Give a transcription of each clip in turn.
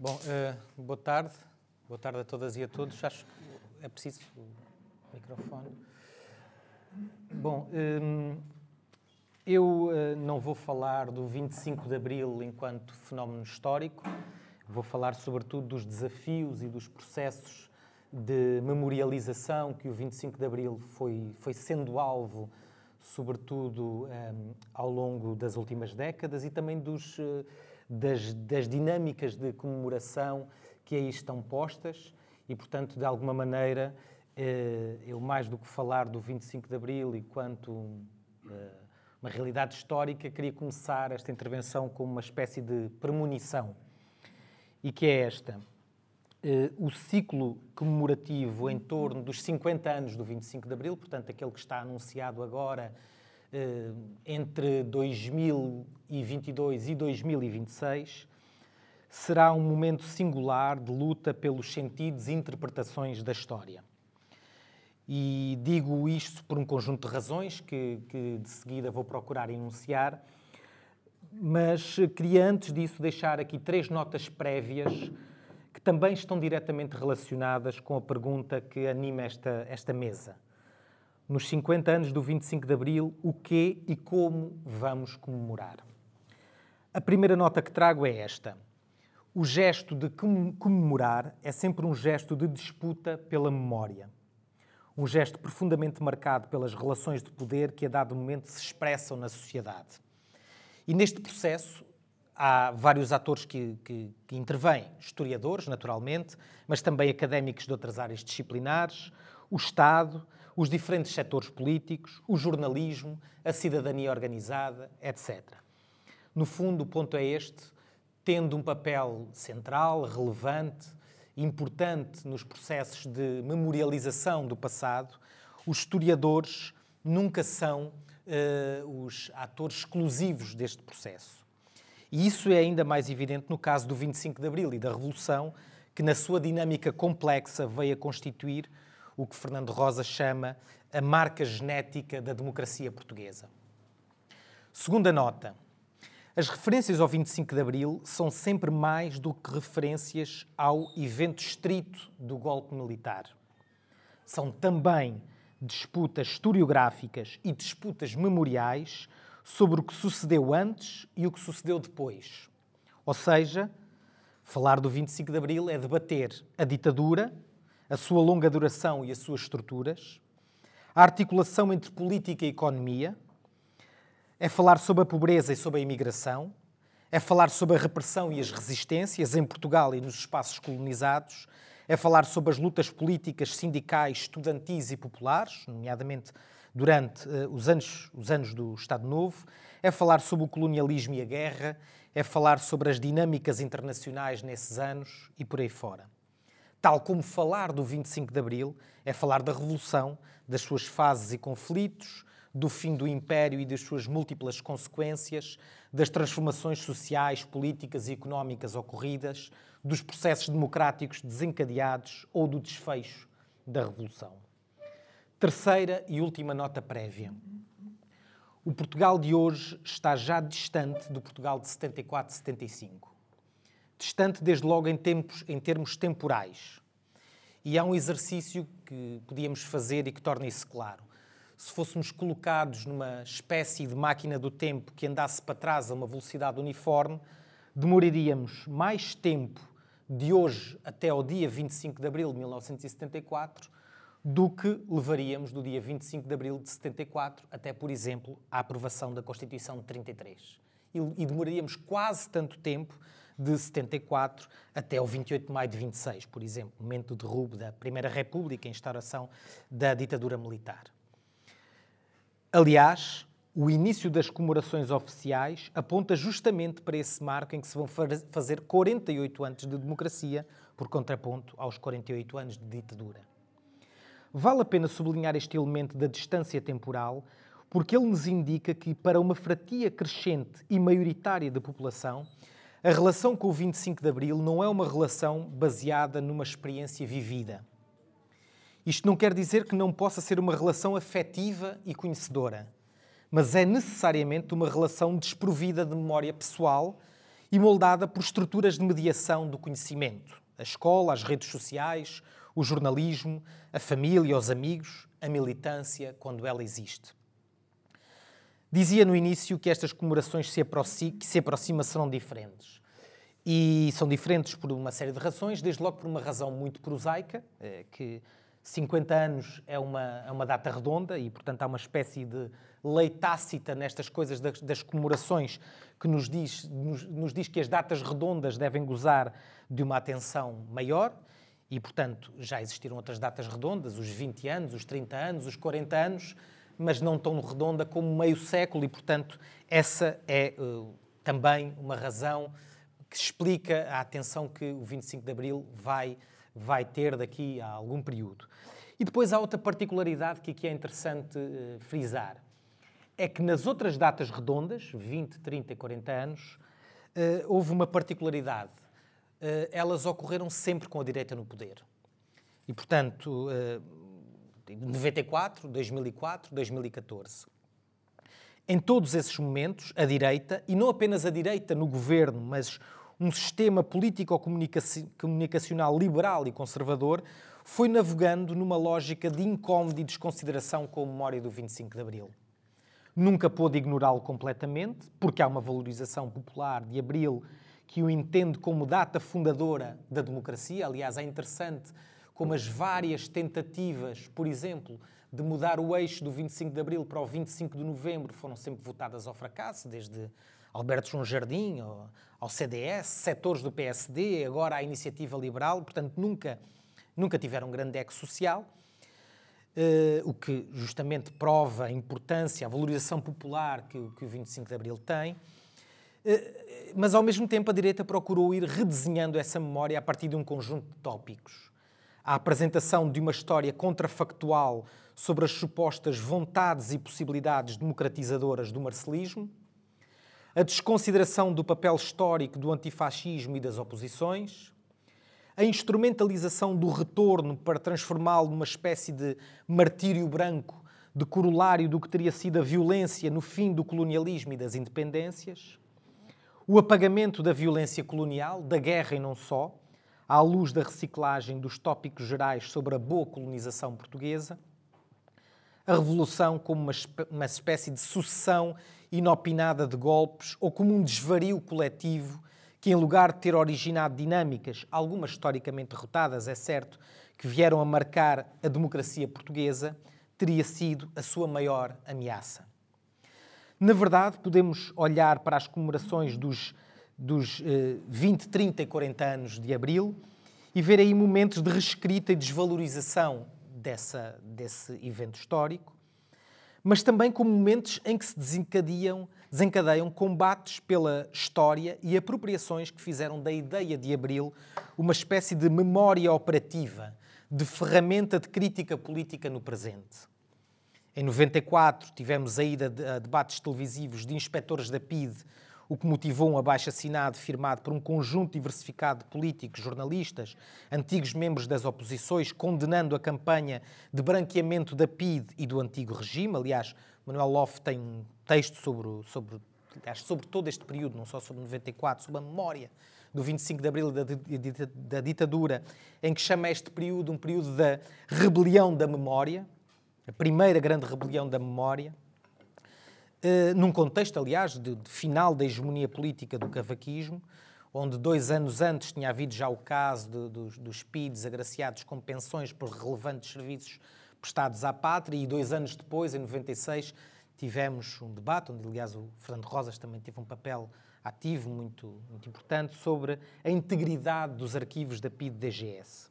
Bom, uh, boa tarde. Boa tarde a todas e a todos. Acho que é preciso o microfone. Bom, um, eu uh, não vou falar do 25 de Abril enquanto fenómeno histórico. Vou falar, sobretudo, dos desafios e dos processos de memorialização que o 25 de Abril foi, foi sendo alvo, sobretudo um, ao longo das últimas décadas, e também dos. Uh, das, das dinâmicas de comemoração que aí estão postas e, portanto, de alguma maneira, eh, eu mais do que falar do 25 de Abril e quanto eh, uma realidade histórica, queria começar esta intervenção com uma espécie de premonição, e que é esta. Eh, o ciclo comemorativo em torno dos 50 anos do 25 de Abril, portanto, aquele que está anunciado agora entre 2022 e 2026 será um momento singular de luta pelos sentidos e interpretações da história. E digo isto por um conjunto de razões que, que de seguida vou procurar enunciar, mas queria antes disso deixar aqui três notas prévias que também estão diretamente relacionadas com a pergunta que anima esta, esta mesa nos 50 anos do 25 de Abril, o que e como vamos comemorar. A primeira nota que trago é esta. O gesto de comemorar é sempre um gesto de disputa pela memória. Um gesto profundamente marcado pelas relações de poder que a dado momento se expressam na sociedade. E neste processo há vários atores que, que, que intervêm, historiadores, naturalmente, mas também académicos de outras áreas disciplinares, o Estado, os diferentes setores políticos, o jornalismo, a cidadania organizada, etc. No fundo, o ponto é este: tendo um papel central, relevante, importante nos processos de memorialização do passado, os historiadores nunca são uh, os atores exclusivos deste processo. E isso é ainda mais evidente no caso do 25 de Abril e da Revolução, que, na sua dinâmica complexa, veio a constituir o que Fernando Rosa chama a marca genética da democracia portuguesa. Segunda nota. As referências ao 25 de Abril são sempre mais do que referências ao evento estrito do golpe militar. São também disputas historiográficas e disputas memoriais sobre o que sucedeu antes e o que sucedeu depois. Ou seja, falar do 25 de Abril é debater a ditadura a sua longa duração e as suas estruturas, a articulação entre política e economia, é falar sobre a pobreza e sobre a imigração, é falar sobre a repressão e as resistências em Portugal e nos espaços colonizados, é falar sobre as lutas políticas, sindicais, estudantis e populares, nomeadamente durante uh, os, anos, os anos do Estado Novo, é falar sobre o colonialismo e a guerra, é falar sobre as dinâmicas internacionais nesses anos e por aí fora. Tal como falar do 25 de Abril é falar da Revolução, das suas fases e conflitos, do fim do Império e das suas múltiplas consequências, das transformações sociais, políticas e económicas ocorridas, dos processos democráticos desencadeados ou do desfecho da Revolução. Terceira e última nota prévia. O Portugal de hoje está já distante do Portugal de 74-75 distante desde logo em, tempos, em termos temporais. E há um exercício que podíamos fazer e que torna isso claro. Se fôssemos colocados numa espécie de máquina do tempo que andasse para trás a uma velocidade uniforme, demoraríamos mais tempo de hoje até ao dia 25 de abril de 1974 do que levaríamos do dia 25 de abril de 74 até, por exemplo, a aprovação da Constituição de 33. E, demoraríamos quase tanto tempo de 74 até o 28 de maio de 26, por exemplo, momento do derrubo da Primeira República e instauração da ditadura militar. Aliás, o início das comemorações oficiais aponta justamente para esse marco em que se vão fazer 48 anos de democracia, por contraponto aos 48 anos de ditadura. Vale a pena sublinhar este elemento da distância temporal, porque ele nos indica que, para uma fatia crescente e maioritária da população, a relação com o 25 de Abril não é uma relação baseada numa experiência vivida. Isto não quer dizer que não possa ser uma relação afetiva e conhecedora, mas é necessariamente uma relação desprovida de memória pessoal e moldada por estruturas de mediação do conhecimento. A escola, as redes sociais, o jornalismo, a família, os amigos, a militância, quando ela existe. Dizia no início que estas comemorações se que se aproximam serão diferentes. E são diferentes por uma série de razões, desde logo por uma razão muito prosaica, eh, que 50 anos é uma, é uma data redonda e, portanto, há uma espécie de lei tácita nestas coisas das, das comemorações que nos diz, nos, nos diz que as datas redondas devem gozar de uma atenção maior e, portanto, já existiram outras datas redondas, os 20 anos, os 30 anos, os 40 anos, mas não tão redonda como meio século e, portanto, essa é uh, também uma razão que explica a atenção que o 25 de Abril vai, vai ter daqui a algum período. E depois há outra particularidade que aqui é interessante uh, frisar. É que nas outras datas redondas, 20, 30 e 40 anos, uh, houve uma particularidade. Uh, elas ocorreram sempre com a direita no poder. E, portanto, 94, 2004, 2014. Em todos esses momentos, a direita, e não apenas a direita no governo, mas um sistema político-comunicacional liberal e conservador, foi navegando numa lógica de incómodo e desconsideração com a memória do 25 de Abril. Nunca pôde ignorá-lo completamente, porque há uma valorização popular de Abril que o entende como data fundadora da democracia. Aliás, é interessante como as várias tentativas, por exemplo, de mudar o eixo do 25 de Abril para o 25 de Novembro foram sempre votadas ao fracasso, desde Alberto João Jardim ao, ao CDS, setores do PSD, agora a Iniciativa Liberal, portanto nunca, nunca tiveram grande eco social, uh, o que justamente prova a importância, a valorização popular que, que o 25 de Abril tem. Uh, mas ao mesmo tempo a direita procurou ir redesenhando essa memória a partir de um conjunto de tópicos a apresentação de uma história contrafactual sobre as supostas vontades e possibilidades democratizadoras do marcelismo, a desconsideração do papel histórico do antifascismo e das oposições, a instrumentalização do retorno para transformá-lo numa espécie de martírio branco de corolário do que teria sido a violência no fim do colonialismo e das independências, o apagamento da violência colonial, da guerra e não só, à luz da reciclagem dos tópicos gerais sobre a boa colonização portuguesa, a Revolução como uma, uma espécie de sucessão inopinada de golpes ou como um desvario coletivo que, em lugar de ter originado dinâmicas, algumas historicamente derrotadas, é certo, que vieram a marcar a democracia portuguesa, teria sido a sua maior ameaça. Na verdade, podemos olhar para as comemorações dos dos eh, 20, 30 e 40 anos de Abril e ver aí momentos de reescrita e desvalorização dessa, desse evento histórico, mas também como momentos em que se desencadeiam, desencadeiam combates pela história e apropriações que fizeram da ideia de Abril uma espécie de memória operativa, de ferramenta de crítica política no presente. Em 94 tivemos a ida a debates televisivos de inspectores da PIDE o que motivou um abaixo-assinado firmado por um conjunto diversificado de políticos, jornalistas, antigos membros das oposições, condenando a campanha de branqueamento da PIDE e do antigo regime. Aliás, Manuel Loff tem um texto sobre, sobre, aliás, sobre todo este período, não só sobre 94, sobre a memória do 25 de Abril da, da ditadura, em que chama este período um período da rebelião da memória, a primeira grande rebelião da memória. Eh, num contexto, aliás, de, de, final da hegemonia política do cavaquismo, onde dois anos antes tinha havido já o caso de, dos, dos PIDs agraciados com pensões por relevantes serviços prestados à pátria, e dois anos depois, em 96, tivemos um debate, onde, aliás, o Fernando Rosas também teve um papel ativo muito, muito importante, sobre a integridade dos arquivos da PID-DGS.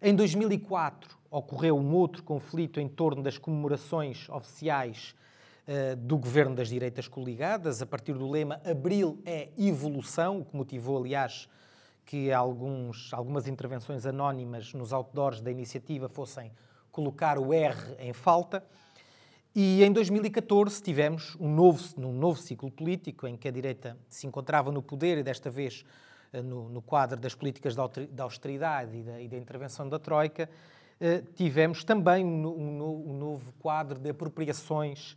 Em 2004, ocorreu um outro conflito em torno das comemorações oficiais do governo das direitas coligadas, a partir do lema Abril é evolução, o que motivou, aliás, que alguns, algumas intervenções anónimas nos outdoors da iniciativa fossem colocar o R em falta. E em 2014 tivemos um novo, um novo ciclo político em que a direita se encontrava no poder e desta vez eh, no, no quadro das políticas da austeridade e da, e da intervenção da Troika, eh, tivemos também um, um, um novo quadro de apropriações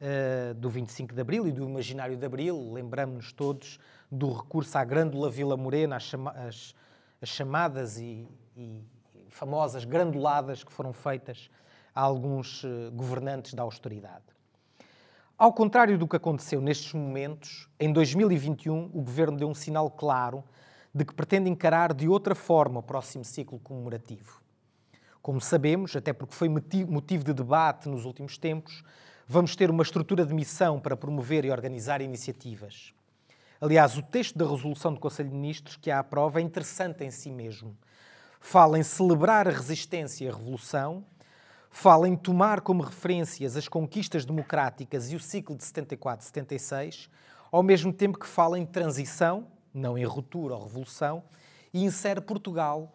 uh, do 25 de Abril e do imaginário de Abril. Lembramos-nos todos do recurso à Grândola Vila Morena, as, chama as, as chamadas e, e, famosas granduladas que foram feitas a alguns uh, governantes da austeridade. Ao contrário do que aconteceu nestes momentos, em 2021 o governo deu um sinal claro de que pretende encarar de outra forma o próximo ciclo comemorativo. Como sabemos, até porque foi motivo de debate nos últimos tempos, vamos ter uma estrutura de missão para promover e organizar iniciativas. Aliás, o texto da resolução do Conselho de Ministros que a aprova é interessante em si mesmo. Fala em celebrar a resistência e a revolução, fala em tomar como referências as conquistas democráticas e o ciclo de 74-76, ao mesmo tempo que fala em transição, não em ruptura ou revolução, e insere Portugal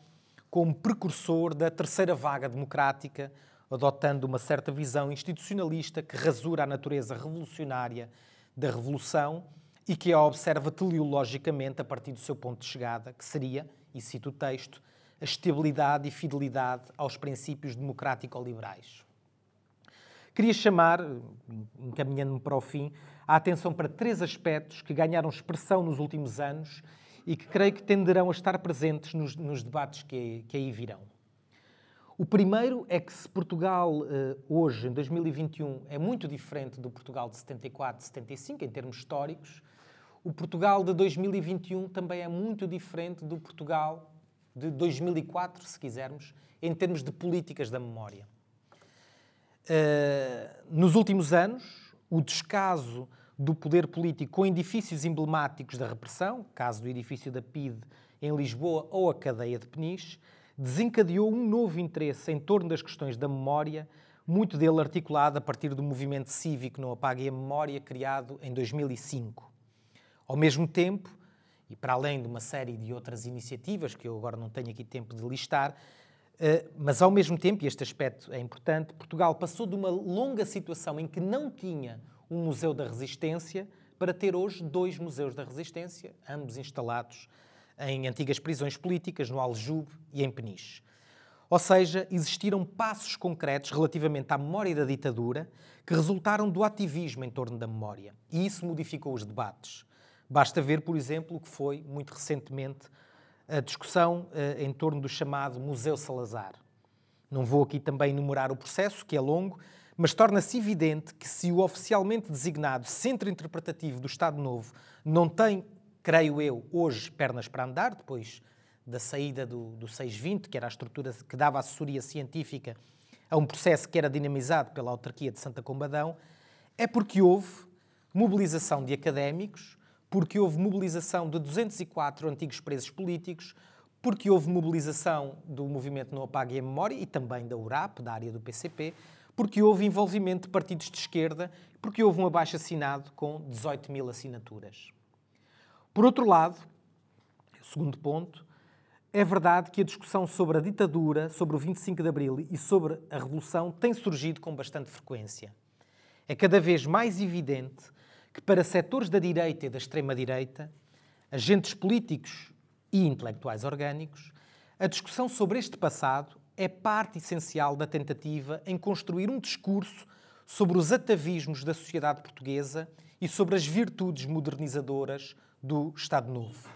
como precursor da terceira vaga democrática, adotando uma certa visão institucionalista que rasura a natureza revolucionária da revolução e que a observa teleologicamente a partir do seu ponto de chegada, que seria, e cito o texto, a estabilidade e fidelidade aos princípios democrático-liberais. Queria chamar, encaminhando-me para o fim, a atenção para três aspectos que ganharam expressão nos últimos anos e que creio que tenderão a estar presentes nos, nos debates que, que, aí virão. O primeiro é que se Portugal eh, hoje, em 2021, é muito diferente do Portugal de 74, 75 em termos históricos, o Portugal de 2021 também é muito diferente do Portugal de 2004, se quisermos, em termos de políticas da memória. Uh, nos últimos anos, o descaso do poder político com edifícios emblemáticos da repressão, caso do edifício da PIDE em Lisboa ou a cadeia de Peniche, desencadeou um novo interesse em torno das questões da memória, muito dele articulado a partir do movimento cívico Não Apague a Memória, criado em 2005. Ao mesmo tempo, e para além de uma série de outras iniciativas que eu agora não tenho aqui tempo de listar, eh, mas ao mesmo tempo, e este aspecto é importante, Portugal passou de uma longa situação em que não tinha um Museu da Resistência para ter hoje dois museus da Resistência, ambos instalados em antigas prisões políticas, no Aljube e em Peniche. Ou seja, existiram passos concretos relativamente à memória da ditadura que resultaram do ativismo em torno da memória. E isso modificou os debates. Basta ver, por exemplo, o que foi, muito recentemente, a discussão uh, em torno do chamado Museu Salazar. Não vou aqui também enumerar o processo, que é longo, mas torna-se evidente que se o oficialmente designado Centro Interpretativo do Estado Novo não tem, creio eu, hoje pernas para andar, depois da saída do, do 620, que era a estrutura que dava assessoria científica a um processo que era dinamizado pela autarquia de Santa Combadão, é porque houve mobilização de académicos, porque houve mobilização de 204 antigos presos políticos, porque houve mobilização do movimento Não Apague a Memória e também da URAP, da área do PCP, porque houve envolvimento de partidos de esquerda, porque houve um abaixo assinado com 18 mil assinaturas. Por outro lado, segundo ponto, é verdade que a discussão sobre a ditadura, sobre o 25 de Abril e sobre a Revolução tem surgido com bastante frequência. É cada vez mais evidente que para setores da direita e da extrema-direita, agentes políticos e intelectuais orgânicos, a discussão sobre este passado é parte essencial da tentativa em construir um discurso sobre os atavismos da sociedade portuguesa e sobre as virtudes modernizadoras do Estado Novo.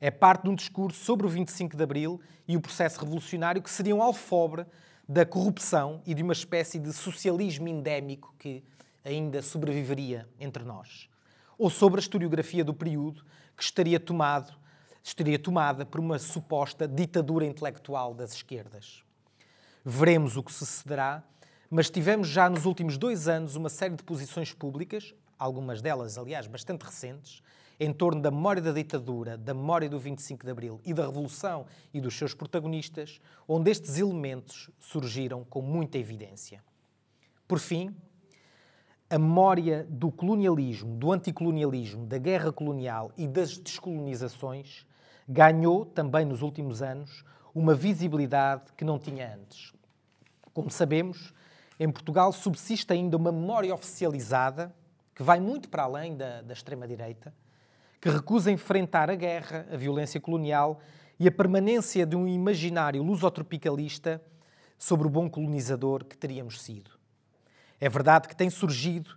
É parte de um discurso sobre o 25 de Abril e o processo revolucionário que seria um alfobre da corrupção e de uma espécie de socialismo endémico que ainda sobreviveria entre nós. Ou sobre a historiografia do período que estaria, tomado, estaria tomada por uma suposta ditadura intelectual das esquerdas. Veremos o que sucederá, mas tivemos já nos últimos dois anos uma série de posições públicas, algumas delas, aliás, bastante recentes, em torno da memória da ditadura, da memória do 25 de Abril e da Revolução e dos seus protagonistas, onde estes elementos surgiram com muita evidência. Por fim, a memória do colonialismo, do anticolonialismo, da guerra colonial e das descolonizações ganhou, também nos últimos anos, uma visibilidade que não tinha antes. Como sabemos, em Portugal subsiste ainda uma memória oficializada que vai muito para além da, da extrema-direita, que recusa enfrentar a guerra, a violência colonial e a permanência de um imaginário lusotropicalista sobre o bom colonizador que teríamos sido. É verdade que tem surgido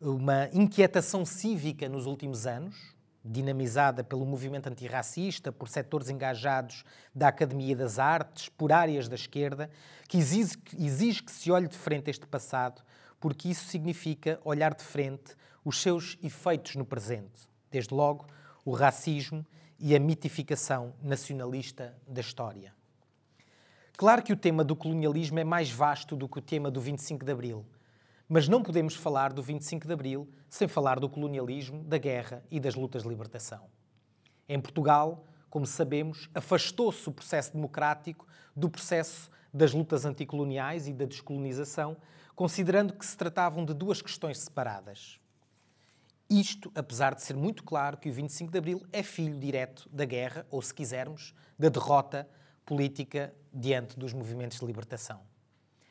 uma inquietação cívica nos últimos anos, dinamizada pelo movimento antirracista, por setores engajados da Academia das Artes, por áreas da esquerda, que exige, exige que se olhe de frente este passado, porque isso significa olhar de frente os seus efeitos no presente. Desde logo, o racismo e a mitificação nacionalista da história. Claro que o tema do colonialismo é mais vasto do que o tema do 25 de Abril, mas não podemos falar do 25 de Abril sem falar do colonialismo, da guerra e das lutas de libertação. Em Portugal, como sabemos, afastou-se o processo democrático do processo das lutas anticoloniais e da descolonização, considerando que se tratavam de duas questões separadas. Isto, apesar de ser muito claro que o 25 de Abril é filho direto da guerra, ou se quisermos, da derrota política diante dos movimentos de libertação.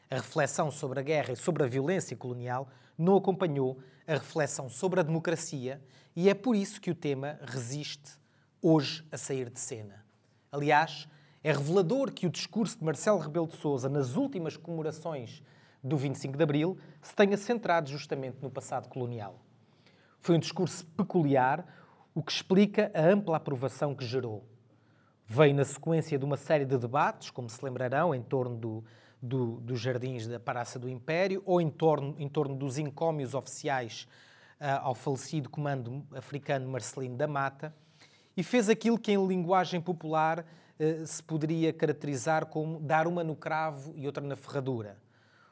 A reflexão sobre a guerra e sobre a violência colonial não acompanhou a reflexão sobre a democracia e é por isso que o tema resiste hoje a sair de cena. Aliás, é revelador que o discurso de Marcelo Rebelo de Sousa nas últimas comemorações do 25 de Abril se tenha centrado justamente no passado colonial. Foi um discurso peculiar, o que explica a ampla aprovação que gerou. Veio na sequência de uma série de debates, como se lembrarão, em torno do do, dos jardins da Praça do Império ou em torno, em torno dos encómios oficiais uh, ao falecido comando africano Marcelino da Mata e fez aquilo que em linguagem popular uh, se poderia caracterizar como dar uma no cravo e outra na ferradura.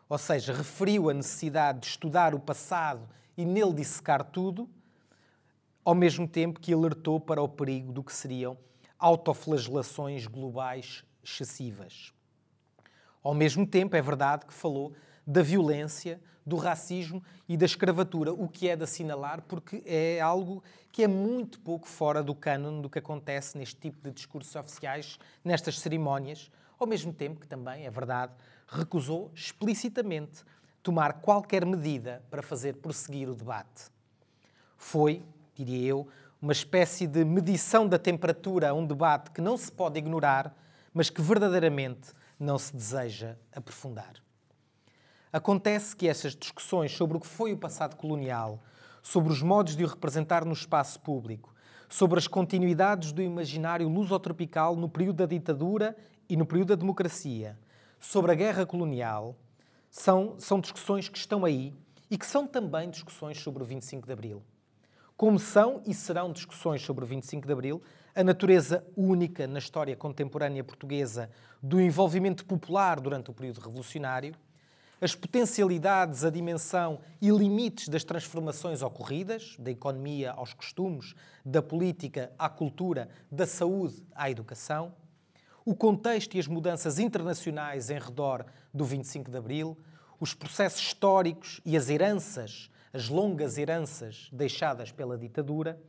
Ou seja, referiu a necessidade de estudar o passado e nele dissecar tudo, ao mesmo tempo que alertou para o perigo do que seriam autoflagelações globais excessivas. Ao mesmo tempo, é verdade que falou da violência, do racismo e da escravatura, o que é de assinalar porque é algo que é muito pouco fora do cânone do que acontece neste tipo de discursos oficiais, nestas cerimónias, ao mesmo tempo que também, é verdade, recusou explicitamente tomar qualquer medida para fazer prosseguir o debate. Foi, diria eu, uma espécie de medição da temperatura a um debate que não se pode ignorar, mas que verdadeiramente não se deseja aprofundar. Acontece que estas discussões sobre o que foi o passado colonial, sobre os modos de o representar no espaço público, sobre as continuidades do imaginário lusotropical no período da ditadura e no período da democracia, sobre a guerra colonial, são, são discussões que estão aí e que são também discussões sobre o 25 de Abril. Como são e serão discussões sobre o 25 de Abril, a natureza única na história contemporânea portuguesa do envolvimento popular durante o período revolucionário, as potencialidades, a dimensão e limites das transformações ocorridas, da economia aos costumes, da política à cultura, da saúde à educação, o contexto e as mudanças internacionais em redor do 25 de Abril, os processos históricos e as heranças, as longas heranças deixadas pela ditadura,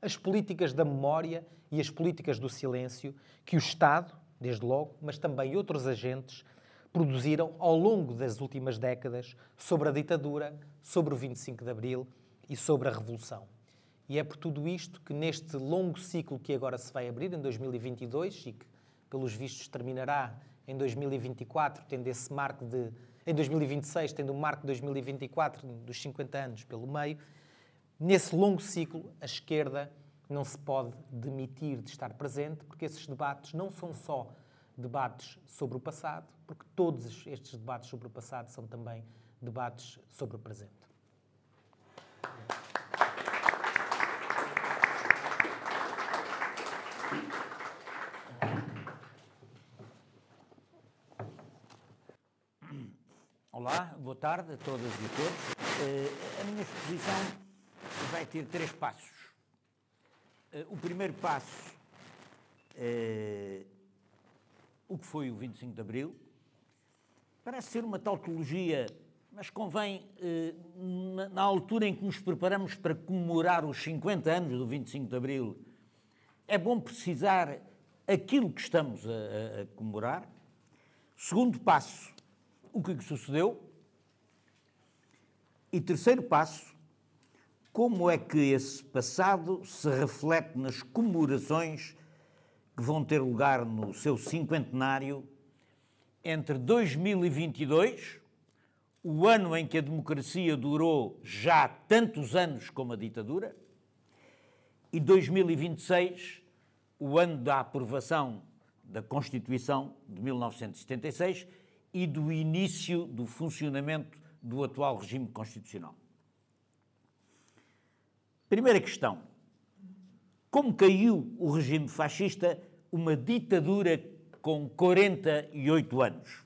as políticas da memória e as políticas do silêncio que o Estado, desde logo, mas também outros agentes, produziram ao longo das últimas décadas sobre a ditadura, sobre o 25 de Abril e sobre a Revolução. E é por tudo isto que neste longo ciclo que agora se vai abrir, em 2022, e que, pelos vistos, terminará em 2024, tendo esse marco de. em 2026, tendo o marco de 2024 dos 50 anos pelo meio, nesse longo ciclo, a esquerda não se pode demitir de estar presente, porque esses debates não são só debates sobre o passado, porque todos estes debates sobre o passado são também debates sobre o presente. Olá, boa tarde a todas e a todos. Uh, a minha exposição vai ter três passos. Eh, o primeiro passo é o que foi o 25 de Abril. Parece ser uma tautologia, mas convém, eh, na altura em que nos preparamos para comemorar os 50 anos do 25 de Abril, é bom precisar aquilo que estamos a, comemorar. Segundo passo, o que sucedeu. E terceiro passo, como é que esse passado se reflete nas comemorações que vão ter lugar no seu cinquentenário entre 2022, o ano em que a democracia durou já tantos anos como a ditadura, e 2026, o ano da aprovação da Constituição de 1976 e do início do funcionamento do atual regime constitucional. Primeira questão: como caiu o regime fascista, uma ditadura com 48 anos?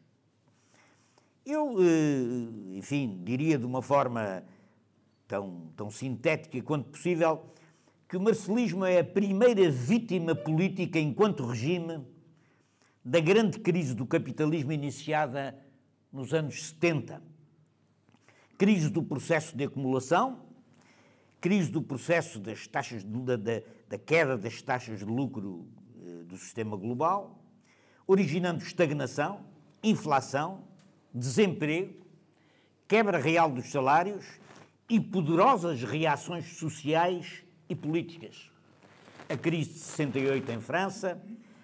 Eu, eh, enfim, diria de uma forma tão, tão sintética quanto possível que o marcelismo é a primeira vítima política enquanto regime da grande crise do capitalismo iniciada nos anos 70. Crise do processo de acumulação, crise do processo das taxas de, da, da, queda das taxas de lucro eh, do sistema global, originando estagnação, inflação, desemprego, quebra real dos salários e poderosas reações sociais e políticas. A crise de 68 em França,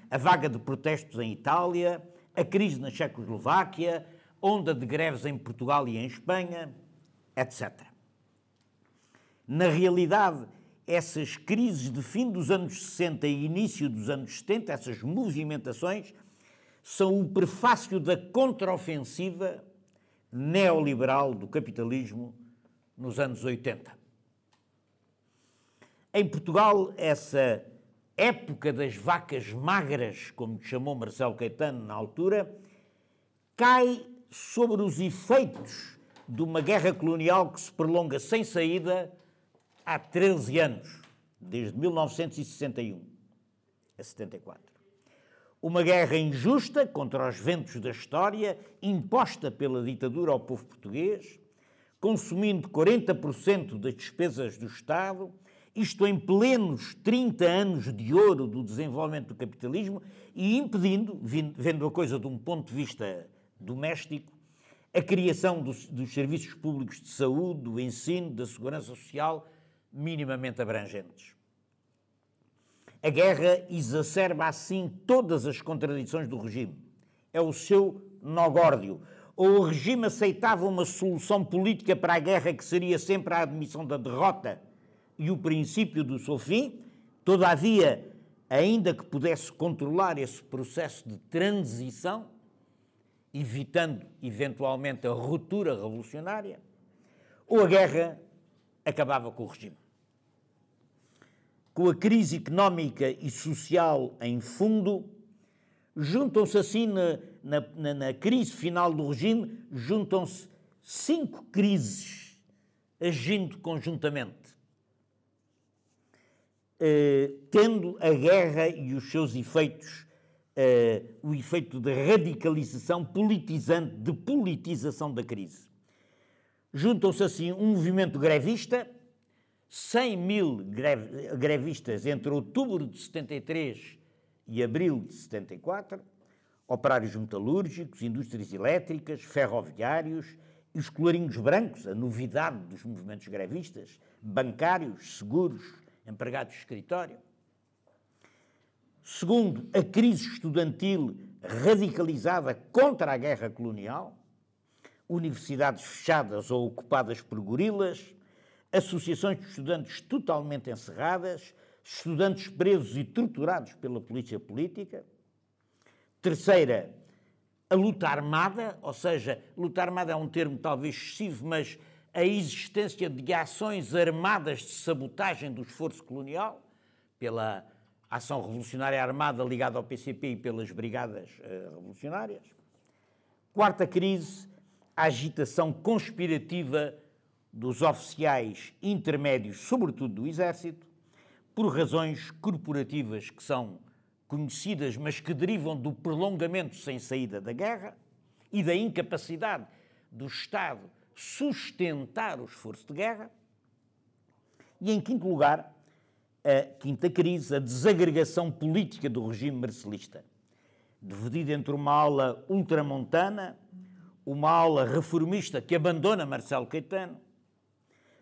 a vaga de protestos em Itália, a crise na Checoslováquia, onda de greves em Portugal e em Espanha, etc. Na realidade, essas crises de fim dos anos 60 e início dos anos 70, essas movimentações, são o prefácio da contraofensiva neoliberal do capitalismo nos anos 80. Em Portugal, essa época das vacas magras, como chamou Marcelo Caetano na altura, cai sobre os efeitos de uma guerra colonial que se prolonga sem saída há 13 anos, desde 1961 a 74. Uma guerra injusta contra os ventos da história, imposta pela ditadura ao povo português, consumindo 40% das despesas do Estado, isto em plenos 30 anos de ouro do desenvolvimento do capitalismo e impedindo, vendo a coisa de um ponto de vista doméstico, a criação dos, dos serviços públicos de saúde, do ensino, da segurança social minimamente abrangentes. A guerra exacerba assim todas as contradições do regime. É o seu nogórdio. Ou o regime aceitava uma solução política para a guerra que seria sempre a admissão da derrota e o princípio do seu fim, todavia, ainda que pudesse controlar esse processo de transição, evitando eventualmente a ruptura revolucionária, ou a guerra acabava com o regime. Com a crise económica e social em fundo, juntam-se assim, na, na, na, crise final do regime, juntam-se cinco crises agindo conjuntamente, uh, tendo a guerra e os seus efeitos, uh, o efeito de radicalização politizante, de politização da crise. Juntam-se assim um movimento grevista, 100 mil grevistas entre outubro de 73 e abril de 74, operários metalúrgicos, indústrias elétricas, ferroviários e os colarinhos brancos, a novidade dos movimentos grevistas, bancários, seguros, empregados de escritório. Segundo, a crise estudantil radicalizada contra a guerra colonial, universidades fechadas ou ocupadas por gorilas, associações de estudantes totalmente encerradas, estudantes presos e torturados pela polícia política. Terceira, a luta armada, ou seja, luta armada é um termo talvez excessivo, mas a existência de ações armadas de sabotagem do esforço colonial, pela ação revolucionária armada ligada ao PCP e pelas brigadas uh, revolucionárias. Quarta crise, a agitação conspirativa dos oficiais intermédios, sobretudo do Exército, por razões corporativas que são conhecidas, mas que derivam do prolongamento sem saída da guerra e da incapacidade do Estado sustentar o esforço de guerra. E, em quinto lugar, a quinta crise, a desagregação política do regime marcelista, dividida entre uma ala ultramontana, uma ala reformista que abandona Marcelo Caetano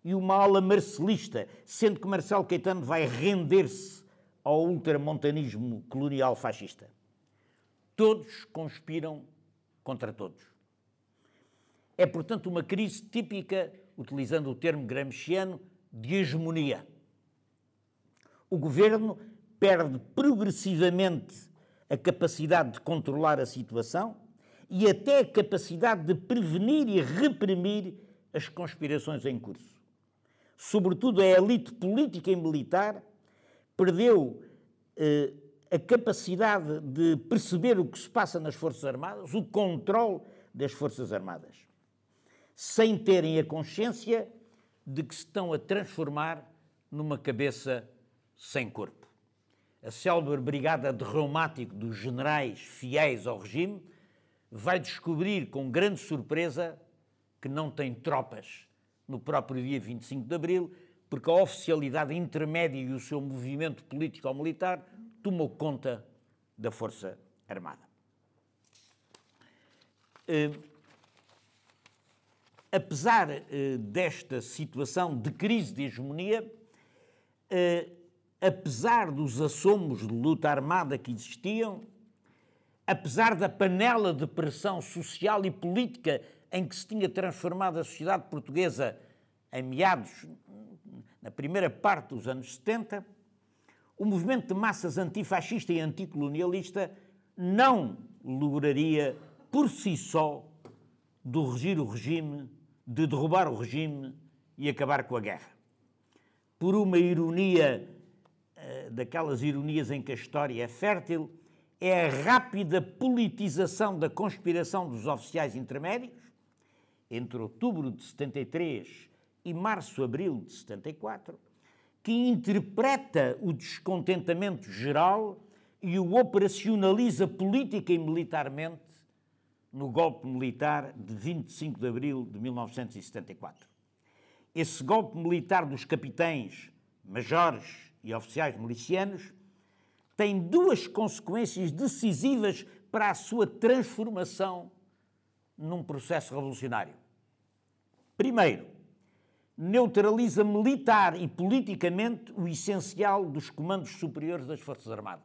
e uma ala marcelista, sendo que Marcelo Caetano vai render-se ao ultramontanismo colonial fascista. Todos conspiram contra todos. É, portanto, uma crise típica, utilizando o termo gramsciano, de hegemonia. O governo perde progressivamente a capacidade de controlar a situação e até a capacidade de prevenir e reprimir as conspirações em curso. Sobretudo a elite política e militar perdeu eh, a capacidade de perceber o que se passa nas Forças Armadas, o controle das Forças Armadas, sem terem a consciência de que se estão a transformar numa cabeça sem corpo. A célebre brigada de reumático dos generais fiéis ao regime vai descobrir com grande surpresa que não tem tropas no próprio dia 25 de abril, porque a oficialidade intermédia e o seu movimento político-militar tomou conta da Força Armada. Uh, apesar uh, desta situação de crise de hegemonia, uh, apesar dos assomos de luta armada que existiam, apesar da panela de pressão social e política em que se tinha transformado a sociedade portuguesa em meados, na primeira parte dos anos 70, o movimento de massas antifascista e anticolonialista não lograria por si só regir o regime, de derrubar o regime e acabar com a guerra. Por uma ironia, daquelas ironias em que a história é fértil, é a rápida politização da conspiração dos oficiais intermédios, entre outubro de 73 e março-abril de 74, que interpreta o descontentamento geral e o operacionaliza política e militarmente no golpe militar de 25 de abril de 1974. Esse golpe militar dos capitães, majores e oficiais milicianos tem duas consequências decisivas para a sua transformação num processo revolucionário. Primeiro, neutraliza militar e politicamente o essencial dos comandos superiores das Forças Armadas.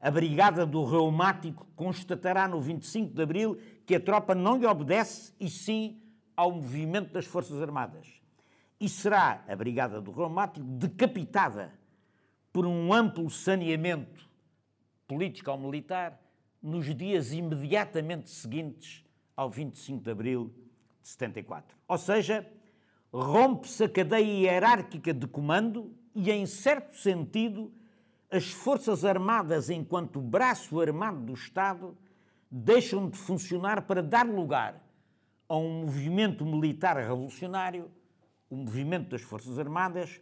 A Brigada do Reumático constatará no 25 de abril que a tropa não lhe obedece e sim ao movimento das Forças Armadas. E será a Brigada do Reumático decapitada por um amplo saneamento político ou militar nos dias imediatamente seguintes ao 25 de abril de 74. Ou seja, rompe-se a cadeia hierárquica de comando e, em certo sentido, as Forças Armadas, enquanto braço armado do Estado, deixam de funcionar para dar lugar a um movimento militar revolucionário, o movimento das Forças Armadas,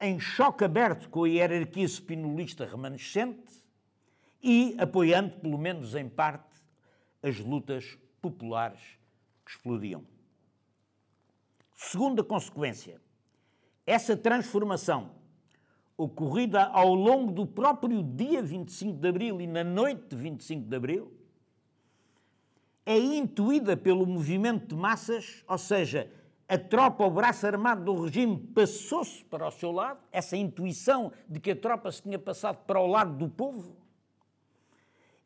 em choque aberto com a hierarquia spinolista remanescente e apoiando, pelo menos em parte, as lutas populares que explodiam. Segunda consequência, essa transformação ocorrida ao longo do próprio dia 25 de abril e na noite de 25 de abril, é intuída pelo movimento de massas, ou seja, a tropa, o braço armado do regime passou-se para o seu lado, essa intuição de que a tropa se tinha passado para o lado do povo,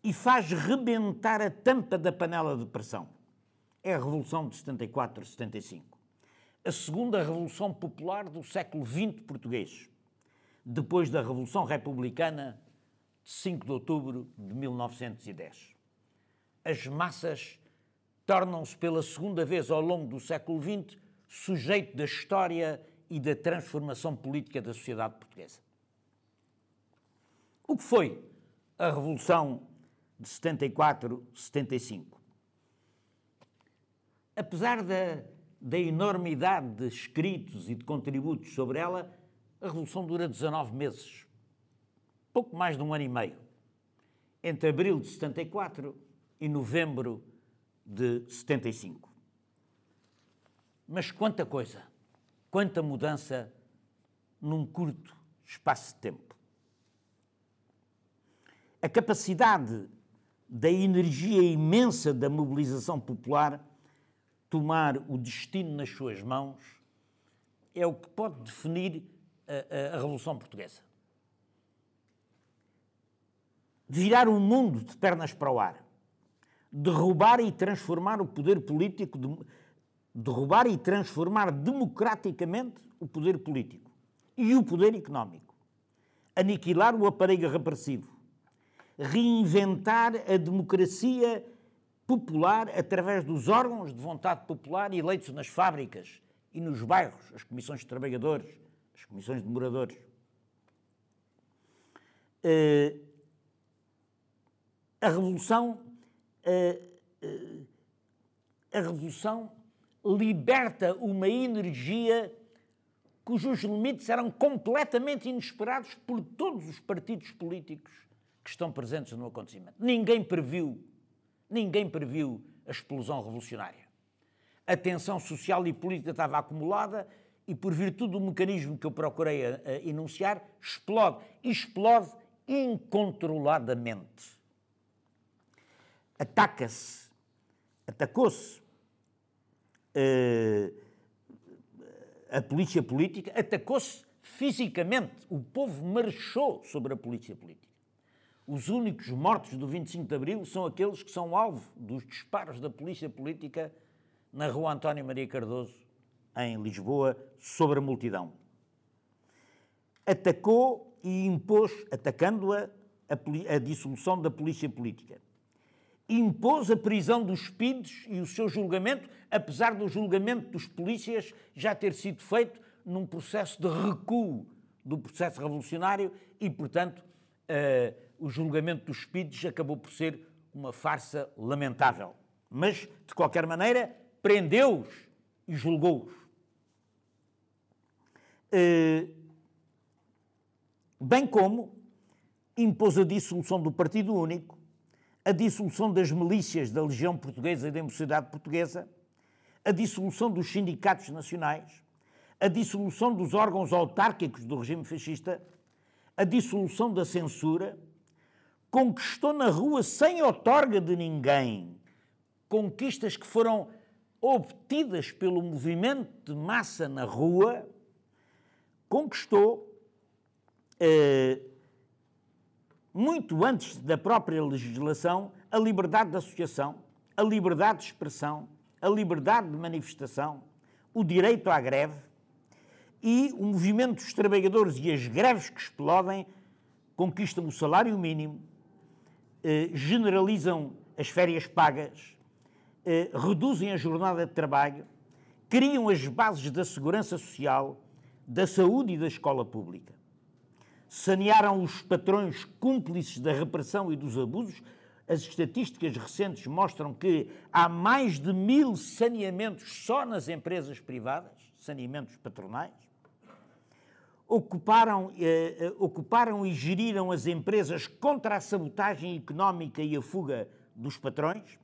e faz rebentar a tampa da panela de pressão é a Revolução de 74, 75. A segunda Revolução Popular do século XX português, depois da Revolução Republicana de 5 de outubro de 1910. As massas tornam-se pela segunda vez ao longo do século XX sujeito da história e da transformação política da sociedade portuguesa. O que foi a Revolução de 74, 75? apesar da, da enormidade de escritos e de contributos sobre ela, a Revolução dura 19 meses, pouco mais de um ano e meio, entre abril de 74 e novembro de 75. Mas quanta coisa, quanta mudança num curto espaço de tempo. A capacidade da energia imensa da mobilização popular tomar o destino nas suas mãos é o que pode definir a, a, a Revolução Portuguesa. Virar o mundo de pernas para o ar, derrubar e transformar o poder político, derrubar e transformar democraticamente o poder político e o poder económico, aniquilar o aparelho repressivo, reinventar a democracia popular através dos órgãos de vontade popular eleitos nas fábricas e nos bairros, as comissões de trabalhadores, as comissões de moradores. Uh, a revolução uh, uh, a revolução liberta uma energia cujos limites eram completamente inesperados por todos os partidos políticos que estão presentes no acontecimento. Ninguém previu, ninguém previu a explosão revolucionária. A tensão social e política estava acumulada e, por virtude do mecanismo que eu procurei a, a enunciar, explode. Explode incontroladamente. Ataca-se, atacou-se a polícia política, atacou-se fisicamente. O povo marchou sobre a polícia política. Os únicos mortos do 25 de Abril são aqueles que são alvo dos disparos da polícia política na rua António Maria Cardoso, em Lisboa, sobre a multidão. Atacou e impôs, atacando-a, a, a dissolução da polícia política. Impôs a prisão dos PIDs e o seu julgamento, apesar do julgamento dos polícias já ter sido feito num processo de recuo do processo revolucionário e, portanto, uh, o julgamento dos PIDs acabou por ser uma farsa lamentável. Mas, de qualquer maneira, prendeu-os e julgou-os. Uh, bem como impôs a dissolução do Partido Único, a dissolução das milícias da Legião Portuguesa e da Mocidade Portuguesa, a dissolução dos sindicatos nacionais, a dissolução dos órgãos autárquicos do regime fascista, a dissolução da censura, conquistou na rua sem outorga de ninguém conquistas que foram obtidas pelo movimento de massa na rua, conquistou, eh, muito antes da própria legislação, a liberdade de associação, a liberdade de expressão, a liberdade de manifestação, o direito à greve e o movimento dos trabalhadores e as greves que explodem conquistam o salário mínimo, eh, generalizam as férias pagas, eh, reduzem a jornada de trabalho, criam as bases da segurança social, da saúde e da escola pública. Sanearam os patrões cúmplices da repressão e dos abusos. As estatísticas recentes mostram que há mais de mil saneamentos só nas empresas privadas, saneamentos patronais. Ocuparam, eh, eh ocuparam e geriram as empresas contra a sabotagem económica e a fuga dos patrões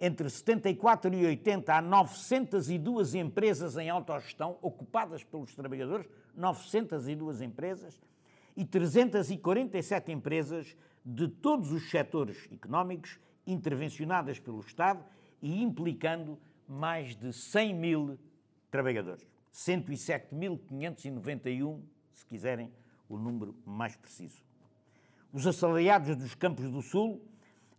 entre 74 e 80 há 902 empresas em autogestão ocupadas pelos trabalhadores, 902 empresas, e 347 empresas de todos os setores económicos intervencionadas pelo Estado e implicando mais de 100 mil trabalhadores. 107.591, se quiserem o número mais preciso. Os assalariados dos Campos do Sul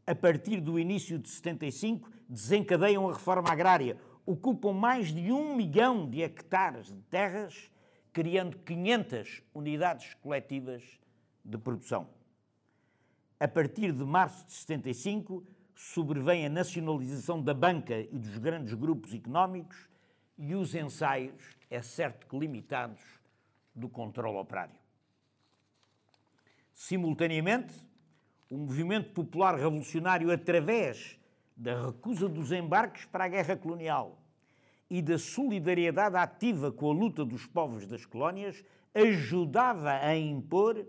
a partir do início de 75, desencadeiam a reforma agrária, ocupam mais de um milhão de hectares de terras, criando 500 unidades coletivas de produção. A partir de março de 75, sobrevém a nacionalização da banca e dos grandes grupos económicos e os ensaios, é certo que limitados, do controle operário. Simultaneamente, o movimento popular revolucionário através da recusa dos embarques para a guerra colonial e da solidariedade ativa com a luta dos povos das colónias ajudava a impor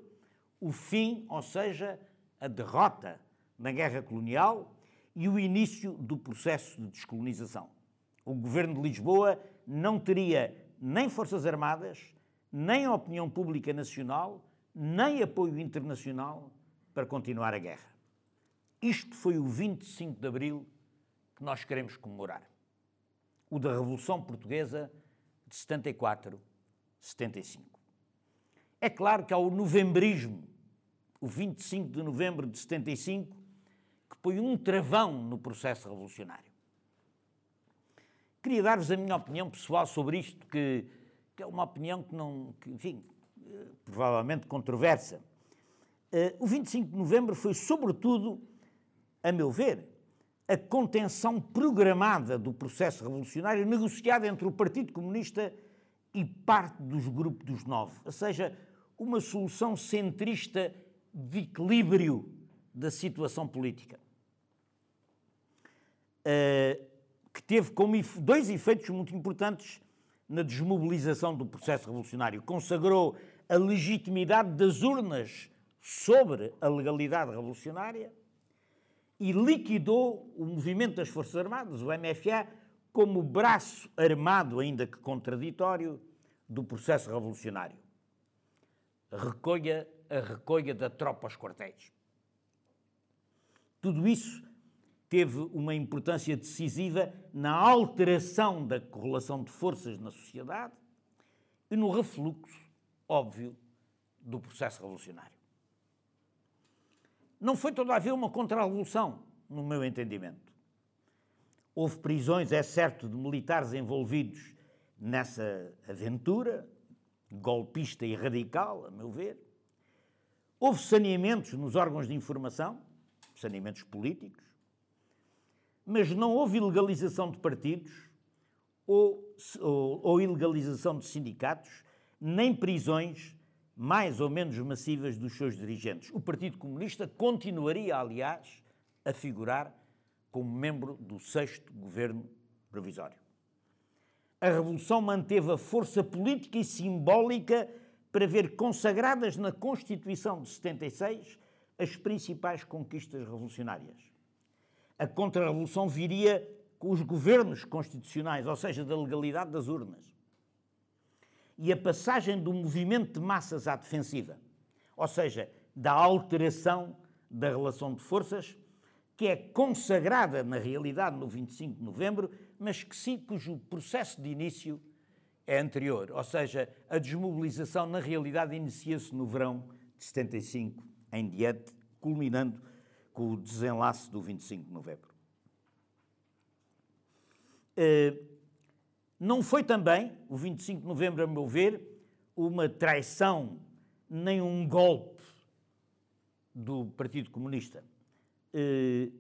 o fim, ou seja, a derrota na guerra colonial e o início do processo de descolonização. O governo de Lisboa não teria nem forças armadas, nem opinião pública nacional, nem apoio internacional para continuar a guerra. Isto foi o 25 de Abril que nós queremos comemorar. O da Revolução Portuguesa de 74, 75. É claro que há o novembrismo, o 25 de novembro de 75, que põe um travão no processo revolucionário. Queria dar-vos a minha opinião pessoal sobre isto, que, que é uma opinião que não, que, enfim, eh, provavelmente controversa. Uh, o 25 de novembro foi, sobretudo, a meu ver, a contenção programada do processo revolucionário negociada entre o Partido Comunista e parte dos grupos dos nove, ou seja, uma solução centrista de equilíbrio da situação política, uh, que teve como dois efeitos muito importantes na desmobilização do processo revolucionário. Consagrou a legitimidade das urnas sobre a legalidade revolucionária e liquidou o movimento das Forças Armadas, o MFA, como braço armado, ainda que contraditório, do processo revolucionário. Recolha a recolha da tropa aos quartéis. Tudo isso teve uma importância decisiva na alteração da correlação de forças na sociedade e no refluxo, óbvio, do processo revolucionário. Não foi, todavia, uma contra-revolução, no meu entendimento. Houve prisões, é certo, de militares envolvidos nessa aventura, golpista e radical, a meu ver. Houve saneamentos nos órgãos de informação, saneamentos políticos, mas não houve ilegalização de partidos ou, ou, ou ilegalização de sindicatos, nem prisões mais ou menos massivas dos seus dirigentes. O Partido Comunista continuaria, aliás, a figurar como membro do sexto governo provisório. A Revolução manteve a força política e simbólica para ver consagradas na Constituição de 76 as principais conquistas revolucionárias. A contra-revolução viria com os governos constitucionais, ou seja, da legalidade das urnas e a passagem do movimento de massas à defensiva, ou seja, da alteração da relação de forças, que é consagrada na realidade no 25 de novembro, mas que sim, cujo processo de início é anterior, ou seja, a desmobilização na realidade inicia-se no verão de 75 em diante, culminando com o desenlace do 25 de novembro. Uh, não foi também, o 25 de novembro, a meu ver, uma traição nem um golpe do Partido Comunista. Uh,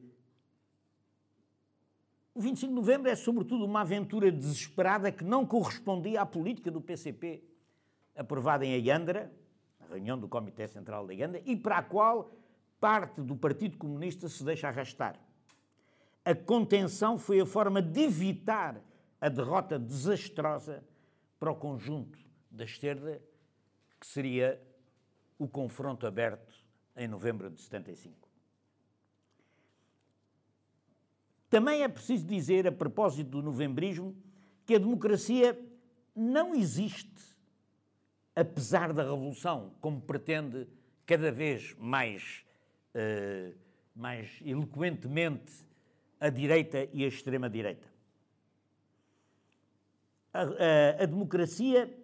o 25 de novembro é, sobretudo, uma aventura desesperada que não correspondia à política do PCP aprovada em Ayandra, a reunião do Comitê Central de Ayandra, e para a qual parte do Partido Comunista se deixa arrastar. A contenção foi a forma de evitar a derrota desastrosa para o conjunto da esquerda, que seria o confronto aberto em novembro de 75. Também é preciso dizer, a propósito do novembrismo, que a democracia não existe apesar da revolução, como pretende cada vez mais, uh, mais eloquentemente a direita e a extrema-direita a, a, democracia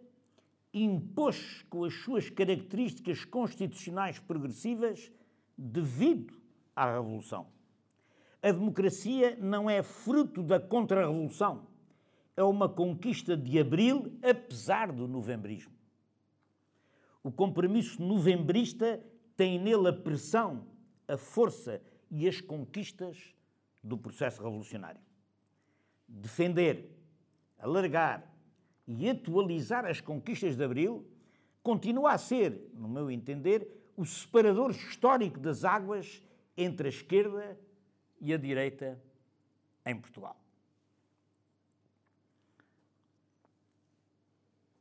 impôs com as suas características constitucionais progressivas devido à Revolução. A democracia não é fruto da contra-revolução, é uma conquista de abril, apesar do novembrismo. O compromisso novembrista tem nele a pressão, a força e as conquistas do processo revolucionário. Defender alargar e atualizar as conquistas de Abril continua a ser, no meu entender, o separador histórico das águas entre a esquerda e a direita em Portugal.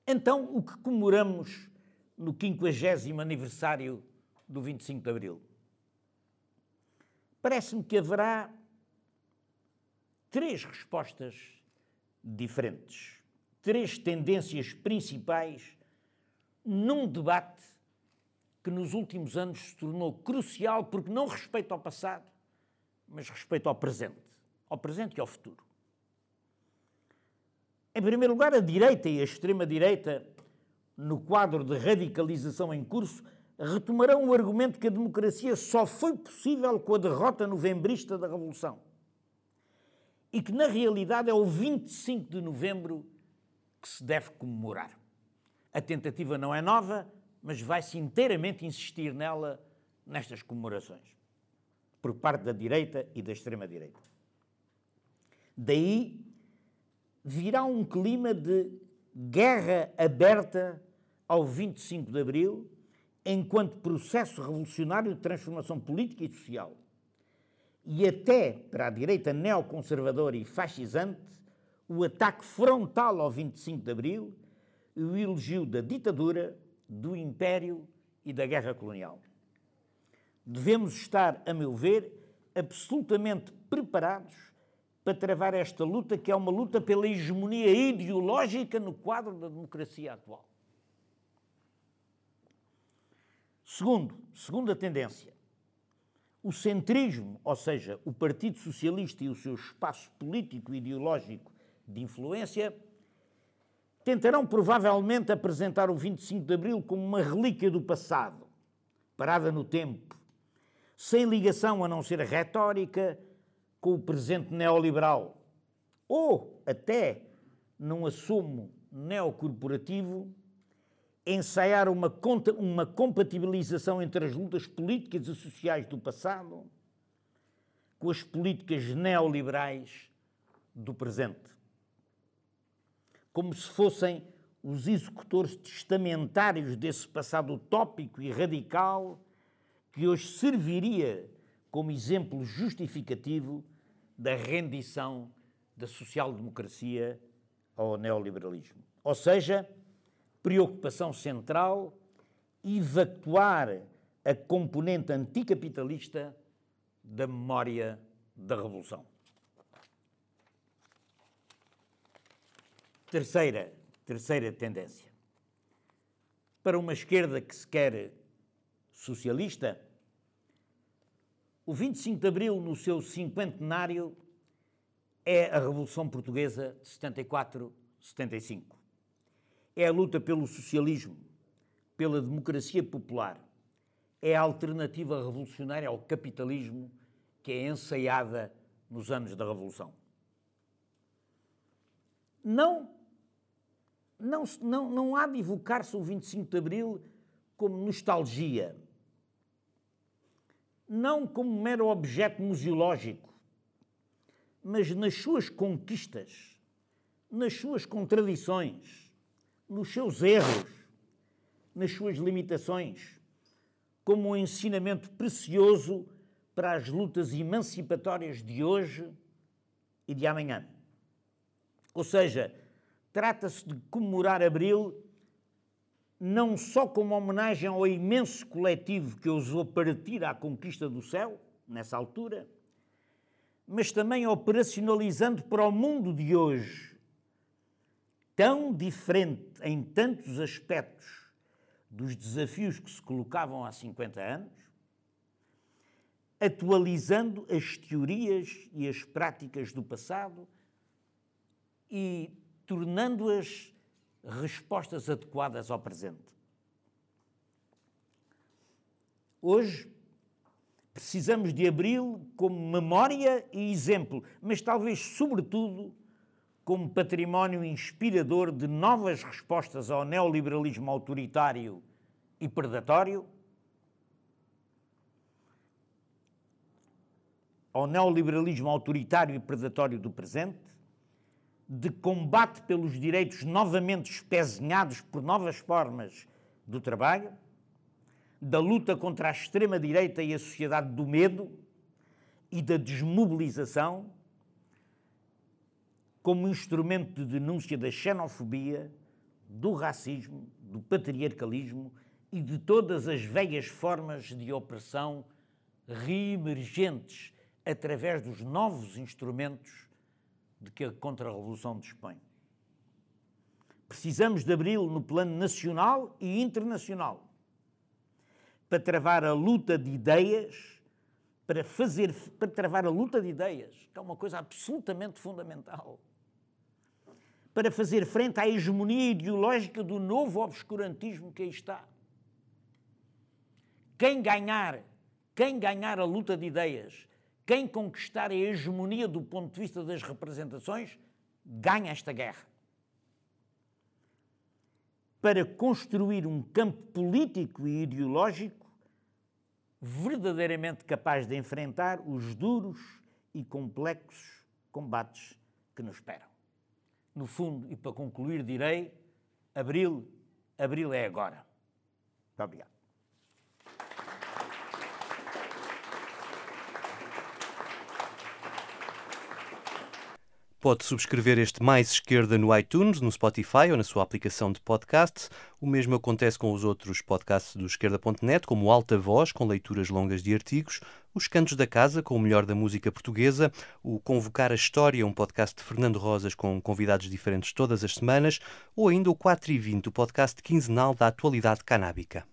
Então, o que comemoramos no 50 aniversário do 25 de Abril? Parece-me que haverá três respostas diferentes. Três tendências principais num debate que nos últimos anos se tornou crucial porque não respeita ao passado, mas respeita ao presente, ao presente e ao futuro. Em primeiro lugar, a direita e a extrema-direita, no quadro de radicalização em curso, retomarão o argumento que a democracia só foi possível com a derrota novembrista da Revolução. E que, na realidade, é o 25 de novembro que se deve comemorar. A tentativa não é nova, mas vai-se inteiramente insistir nela nestas comemorações, por parte da direita e da extrema-direita. Daí virá um clima de guerra aberta ao 25 de Abril, enquanto processo revolucionário de transformação política e social. E até para a direita neoconservadora e fascisante, o ataque frontal ao 25 de Abril e o elogio da ditadura, do império e da guerra colonial. Devemos estar, a meu ver, absolutamente preparados para travar esta luta, que é uma luta pela hegemonia ideológica no quadro da democracia atual. Segundo, segunda tendência, o centrismo, ou seja, o Partido Socialista e o seu espaço político e ideológico de influência, tentarão provavelmente apresentar o 25 de Abril como uma relíquia do passado, parada no tempo, sem ligação a não ser retórica com o presente neoliberal, ou até, num assumo neocorporativo, ensaiar uma, uma compatibilização entre as lutas políticas e sociais do passado com as políticas neoliberais do presente. Como se fossem os executores testamentários desse passado utópico e radical que hoje serviria como exemplo justificativo da rendição da social-democracia ao neoliberalismo. Ou seja, preocupação central evacuar a componente anticapitalista da memória da Revolução. Terceira, terceira tendência. Para uma esquerda que se quer socialista, o 25 de Abril, no seu cinquentenário, é a Revolução Portuguesa de 74-75 é a luta pelo socialismo, pela democracia popular, é a alternativa revolucionária ao capitalismo que é ensaiada nos anos da Revolução. Não, não, não, não há de evocar-se o 25 de Abril como nostalgia, não como mero objeto museológico, mas nas suas conquistas, nas suas contradições nos seus erros, nas suas limitações, como um ensinamento precioso para as lutas emancipatórias de hoje e de amanhã. Ou seja, trata-se de comemorar Abril não só como homenagem ao imenso coletivo que ousou partir à conquista do céu, nessa altura, mas também operacionalizando para o mundo de hoje tão diferente em tantos aspectos dos desafios que se colocavam há 50 anos, atualizando as teorias e as práticas do passado e tornando-as respostas adequadas ao presente. Hoje, precisamos de Abril como memória e exemplo, mas talvez, sobretudo, como património inspirador de novas respostas ao neoliberalismo autoritário e predatório, ao neoliberalismo autoritário e predatório do presente, de combate pelos direitos novamente espezinhados por novas formas do trabalho, da luta contra a extrema-direita e a sociedade do medo? E da desmobilização como instrumento de denúncia da xenofobia, do racismo, do patriarcalismo e de todas as velhas formas de opressão reemergentes através dos novos instrumentos de que a Contra-Revolução dispõe. Precisamos de abril no plano nacional e internacional para travar a luta de ideias, para fazer, para travar a luta de ideias, que é uma coisa absolutamente fundamental para fazer frente à hegemonia ideológica do novo obscurantismo que aí está. quem ganhar, quem ganhar a luta de ideias, quem conquistar a hegemonia do ponto de vista das representações, ganha esta guerra. Para construir um campo político e ideológico verdadeiramente capaz de enfrentar os duros e complexos combates que nos esperam. No fundo, e para concluir, direi: Abril, Abril é agora. Muito obrigado. Pode subscrever este Mais Esquerda no iTunes, no Spotify ou na sua aplicação de podcast. O mesmo acontece com os outros podcasts do Esquerda.net, como Alta Voz, com leituras longas de artigos, Os Cantos da Casa, com o melhor da música portuguesa, o Convocar a História, um podcast de Fernando Rosas com convidados diferentes todas as semanas, ou ainda o 4 e 20, o podcast quinzenal da atualidade canábica.